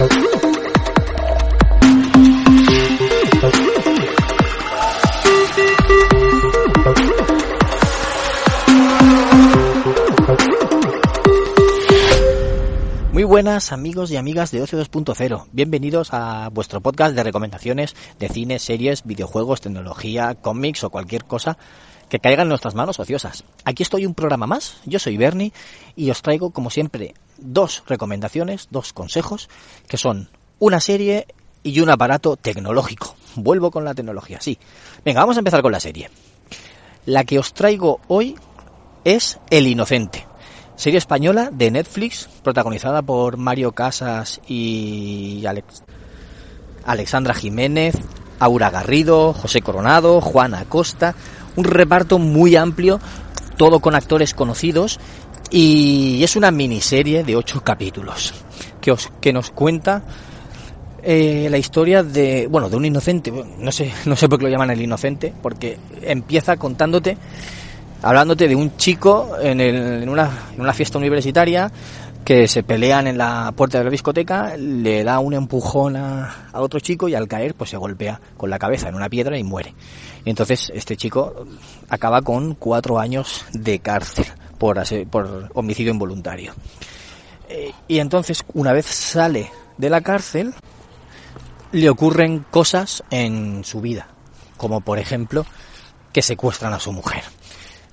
Muy buenas amigos y amigas de Ocio 2.0. Bienvenidos a vuestro podcast de recomendaciones de cine, series, videojuegos, tecnología, cómics o cualquier cosa que caiga en nuestras manos ociosas. Aquí estoy un programa más, yo soy Bernie y os traigo como siempre dos recomendaciones, dos consejos, que son una serie y un aparato tecnológico. Vuelvo con la tecnología, sí. Venga, vamos a empezar con la serie. La que os traigo hoy es El Inocente. Serie española de Netflix, protagonizada por Mario Casas y Alex... Alexandra Jiménez, Aura Garrido, José Coronado, Juan Acosta, un reparto muy amplio, todo con actores conocidos y es una miniserie de ocho capítulos que, os, que nos cuenta eh, la historia de, bueno, de un inocente, no sé, no sé por qué lo llaman el inocente, porque empieza contándote, hablándote de un chico en, el, en, una, en una fiesta universitaria que se pelean en la puerta de la discoteca, le da un empujón a, otro chico y al caer pues se golpea con la cabeza en una piedra y muere. Y entonces este chico acaba con cuatro años de cárcel por, por homicidio involuntario. Eh, y entonces una vez sale de la cárcel le ocurren cosas en su vida, como por ejemplo que secuestran a su mujer.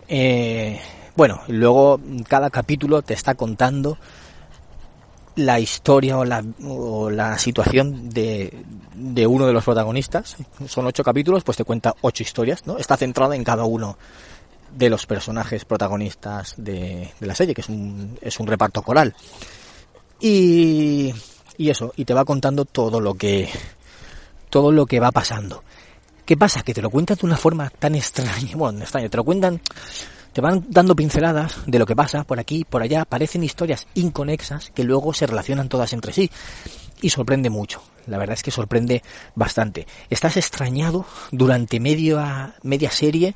Eh, bueno, luego cada capítulo te está contando la historia o la, o la situación de, de, uno de los protagonistas. Son ocho capítulos, pues te cuenta ocho historias, ¿no? Está centrada en cada uno de los personajes protagonistas de, la serie, que es un, es un reparto coral. Y, y eso, y te va contando todo lo que, todo lo que va pasando. ¿Qué pasa? Que te lo cuentan de una forma tan extraña, bueno, extraña, te lo cuentan te van dando pinceladas de lo que pasa por aquí, por allá, parecen historias inconexas que luego se relacionan todas entre sí y sorprende mucho. La verdad es que sorprende bastante. Estás extrañado durante media, media serie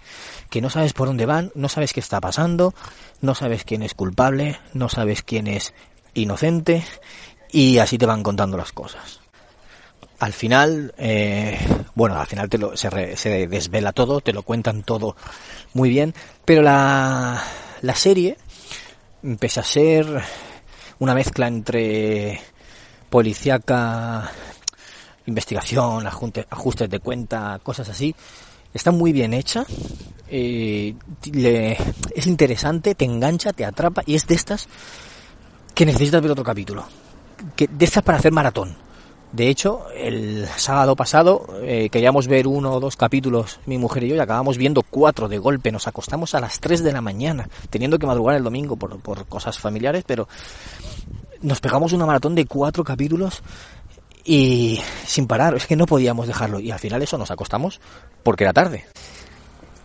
que no sabes por dónde van, no sabes qué está pasando, no sabes quién es culpable, no sabes quién es inocente y así te van contando las cosas al final, eh, bueno, al final te lo, se, re, se, desvela todo, te lo cuentan todo muy bien, pero la, la serie, pese a ser una mezcla entre policíaca, investigación, ajustes, ajustes de cuenta, cosas así, está muy bien hecha, eh, es interesante, te engancha, te atrapa y es de estas que necesitas ver otro capítulo, que, de estas para hacer maratón de hecho, el sábado pasado eh, queríamos ver uno o dos capítulos, mi mujer y yo, y acabamos viendo cuatro de golpe. Nos acostamos a las tres de la mañana, teniendo que madrugar el domingo por, por cosas familiares, pero nos pegamos una maratón de cuatro capítulos y sin parar. Es que no podíamos dejarlo. Y al final eso nos acostamos porque era tarde.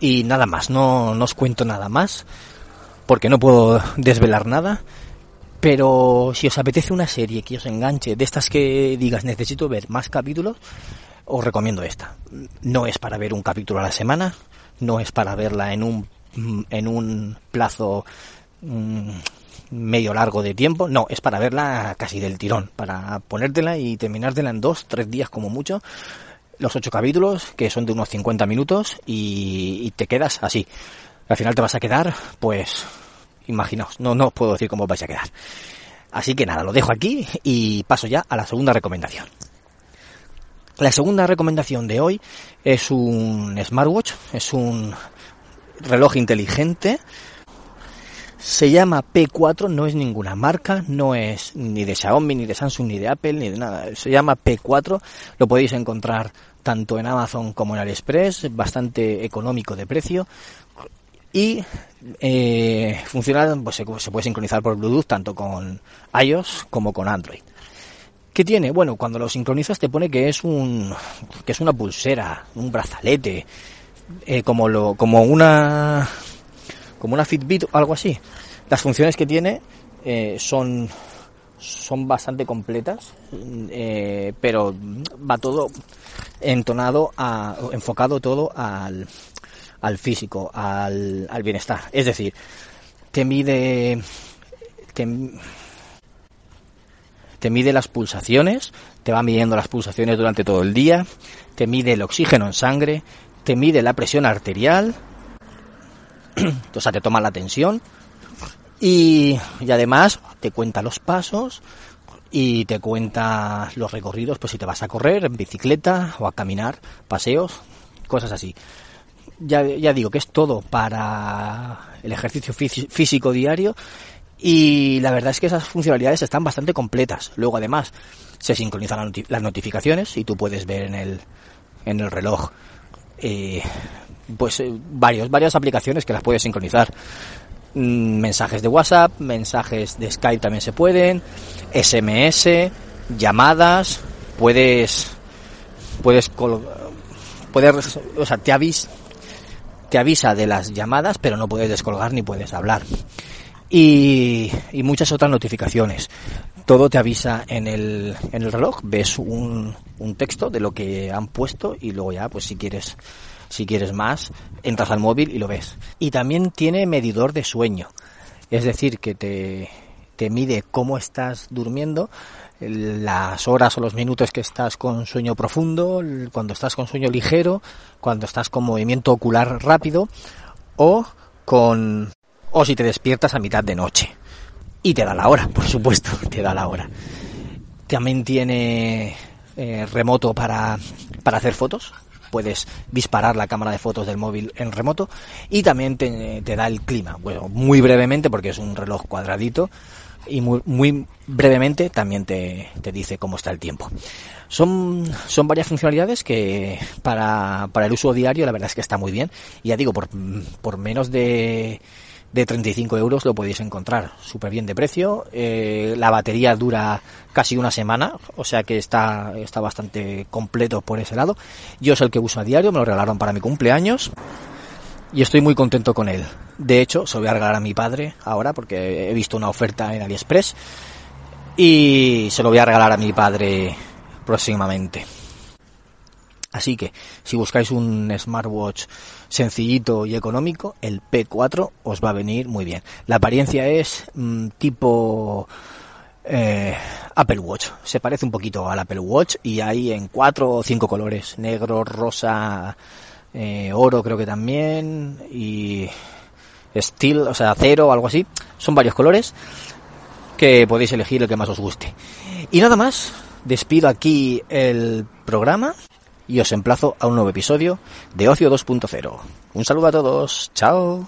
Y nada más, no, no os cuento nada más porque no puedo desvelar nada. Pero si os apetece una serie que os enganche, de estas que digas necesito ver más capítulos, os recomiendo esta. No es para ver un capítulo a la semana, no es para verla en un, en un plazo mmm, medio largo de tiempo, no, es para verla casi del tirón, para ponértela y terminártela en dos, tres días como mucho, los ocho capítulos, que son de unos 50 minutos, y te quedas así. Al final te vas a quedar, pues, imaginaos, no, no os puedo decir cómo vais a quedar. Así que nada, lo dejo aquí y paso ya a la segunda recomendación. La segunda recomendación de hoy es un smartwatch, es un reloj inteligente. Se llama P4, no es ninguna marca, no es ni de Xiaomi, ni de Samsung, ni de Apple, ni de nada. Se llama P4, lo podéis encontrar tanto en Amazon como en AliExpress, bastante económico de precio y eh, funciona, pues se, puede sincronizar por Bluetooth tanto con iOS como con Android. ¿Qué tiene? Bueno, cuando lo sincronizas te pone que es un que es una pulsera, un brazalete, eh, como lo como una como una Fitbit o algo así. Las funciones que tiene eh, son son bastante completas, eh, pero va todo entonado a, enfocado todo al, al físico, al, al bienestar. Es decir, te mide te, mide las pulsaciones, te va midiendo las pulsaciones durante todo el día, te mide el oxígeno en sangre, te mide la presión arterial, o sea, te toma la tensión y, y además te cuenta los pasos y te cuenta los recorridos, pues si te vas a correr en bicicleta o a caminar, paseos, cosas así. Ya, ya digo que es todo para el ejercicio físico diario y la verdad es que esas funcionalidades están bastante completas. Luego además se sincronizan las notificaciones y tú puedes ver en el, en el reloj eh, pues eh, varios, varias aplicaciones que las puedes sincronizar. Mm, mensajes de WhatsApp, mensajes de Skype también se pueden, SMS, llamadas, puedes puedes puedes o sea, te avisa te avisa de las llamadas, pero no puedes descolgar ni puedes hablar y, y muchas otras notificaciones. Todo te avisa en el, en el reloj, ves un, un texto de lo que han puesto y luego ya, pues si quieres, si quieres más, entras al móvil y lo ves. Y también tiene medidor de sueño, es decir, que te, te mide cómo estás durmiendo, las horas o los minutos que estás con sueño profundo, cuando estás con sueño ligero, cuando estás con movimiento ocular rápido o con o si te despiertas a mitad de noche. Y te da la hora, por supuesto, te da la hora. También tiene eh, remoto para, para hacer fotos. Puedes disparar la cámara de fotos del móvil en remoto y también te, te da el clima. Bueno, muy brevemente porque es un reloj cuadradito y muy, muy brevemente también te, te, dice cómo está el tiempo. Son, son varias funcionalidades que para, para el uso diario la verdad es que está muy bien. Y ya digo, por, por menos de de 35 euros lo podéis encontrar súper bien de precio. Eh, la batería dura casi una semana, o sea que está, está bastante completo por ese lado. Yo es el que uso a diario, me lo regalaron para mi cumpleaños y estoy muy contento con él. De hecho, se lo voy a regalar a mi padre ahora porque he visto una oferta en AliExpress y se lo voy a regalar a mi padre próximamente. Así que si buscáis un smartwatch sencillito y económico, el P4 os va a venir muy bien. La apariencia es mmm, tipo eh, Apple Watch. Se parece un poquito al Apple Watch y hay en cuatro o cinco colores. Negro, rosa, eh, oro creo que también y steel, o sea, acero algo así. Son varios colores que podéis elegir el que más os guste. Y nada más, despido aquí el programa y os emplazo a un nuevo episodio de Ocio 2.0. Un saludo a todos, chao.